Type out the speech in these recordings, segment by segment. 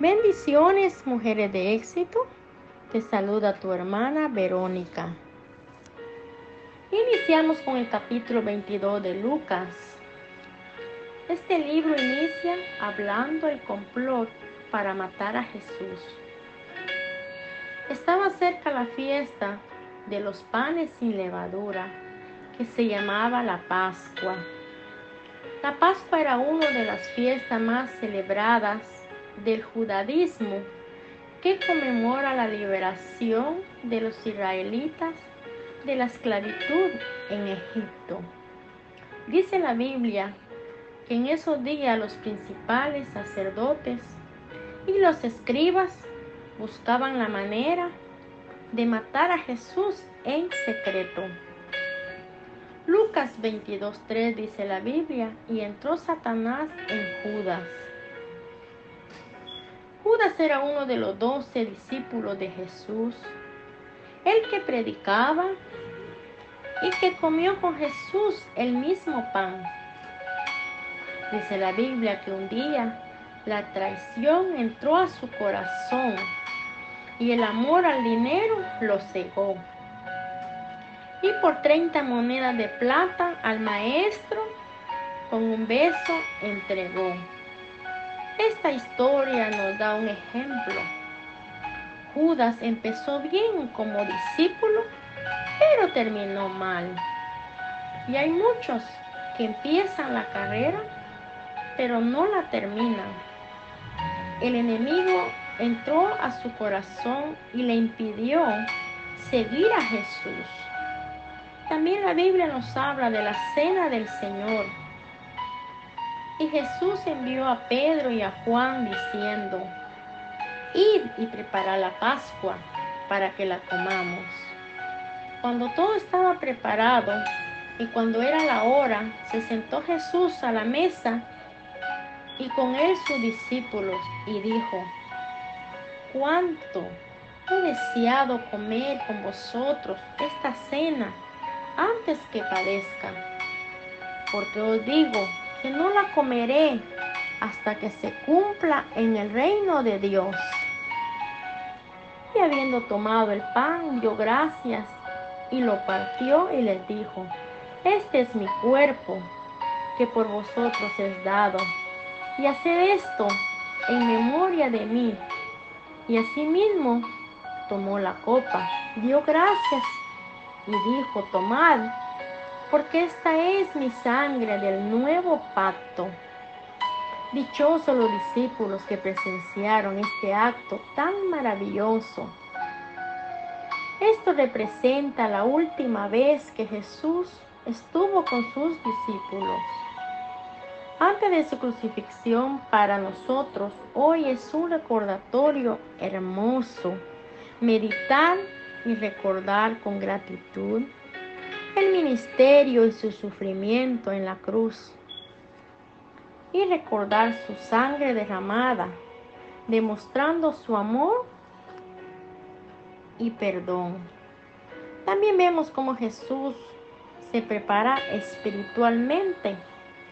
Bendiciones, mujeres de éxito. Te saluda tu hermana Verónica. Iniciamos con el capítulo 22 de Lucas. Este libro inicia hablando el complot para matar a Jesús. Estaba cerca la fiesta de los panes sin levadura, que se llamaba la Pascua. La Pascua era una de las fiestas más celebradas del judaísmo que conmemora la liberación de los israelitas de la esclavitud en Egipto. Dice la Biblia que en esos días los principales sacerdotes y los escribas buscaban la manera de matar a Jesús en secreto. Lucas 22.3 dice la Biblia, y entró Satanás en Judas Judas era uno de los doce discípulos de Jesús, el que predicaba y que comió con Jesús el mismo pan. Dice la Biblia que un día la traición entró a su corazón y el amor al dinero lo cegó. Y por 30 monedas de plata al maestro con un beso entregó. Esta historia nos da un ejemplo. Judas empezó bien como discípulo, pero terminó mal. Y hay muchos que empiezan la carrera, pero no la terminan. El enemigo entró a su corazón y le impidió seguir a Jesús. También la Biblia nos habla de la cena del Señor y Jesús envió a Pedro y a Juan diciendo, Id y preparad la Pascua para que la comamos. Cuando todo estaba preparado y cuando era la hora, se sentó Jesús a la mesa y con él sus discípulos y dijo, cuánto he deseado comer con vosotros esta cena antes que padezca, porque os digo que no la comeré hasta que se cumpla en el reino de Dios. Y habiendo tomado el pan, dio gracias y lo partió y les dijo, este es mi cuerpo que por vosotros es dado. Y haced esto en memoria de mí. Y asimismo tomó la copa, dio gracias y dijo, tomad porque esta es mi sangre del nuevo pacto. Dichosos los discípulos que presenciaron este acto tan maravilloso. Esto representa la última vez que Jesús estuvo con sus discípulos. Antes de su crucifixión para nosotros, hoy es un recordatorio hermoso. Meditar y recordar con gratitud el ministerio y su sufrimiento en la cruz y recordar su sangre derramada, demostrando su amor y perdón. También vemos cómo Jesús se prepara espiritualmente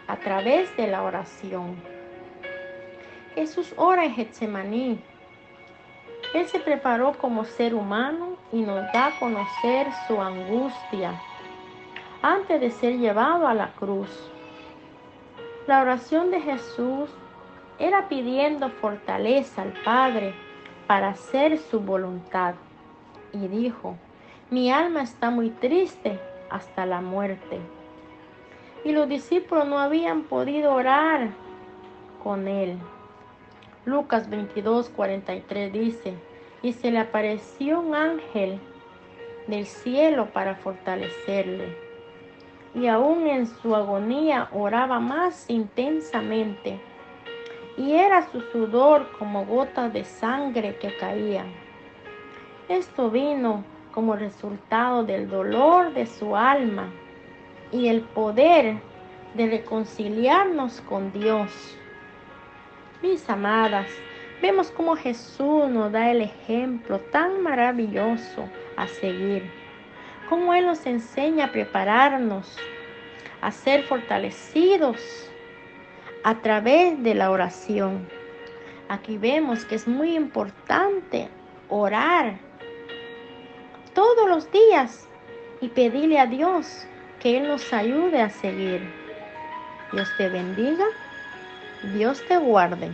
a través de la oración. Jesús ora en Getsemaní. Él se preparó como ser humano y nos da a conocer su angustia antes de ser llevado a la cruz. La oración de Jesús era pidiendo fortaleza al Padre para hacer su voluntad. Y dijo, mi alma está muy triste hasta la muerte. Y los discípulos no habían podido orar con él. Lucas 22, 43 dice, y se le apareció un ángel del cielo para fortalecerle y aún en su agonía oraba más intensamente. Y era su sudor como gotas de sangre que caían. Esto vino como resultado del dolor de su alma y el poder de reconciliarnos con Dios. Mis amadas, vemos como Jesús nos da el ejemplo tan maravilloso a seguir cómo Él nos enseña a prepararnos, a ser fortalecidos a través de la oración. Aquí vemos que es muy importante orar todos los días y pedirle a Dios que Él nos ayude a seguir. Dios te bendiga, Dios te guarde.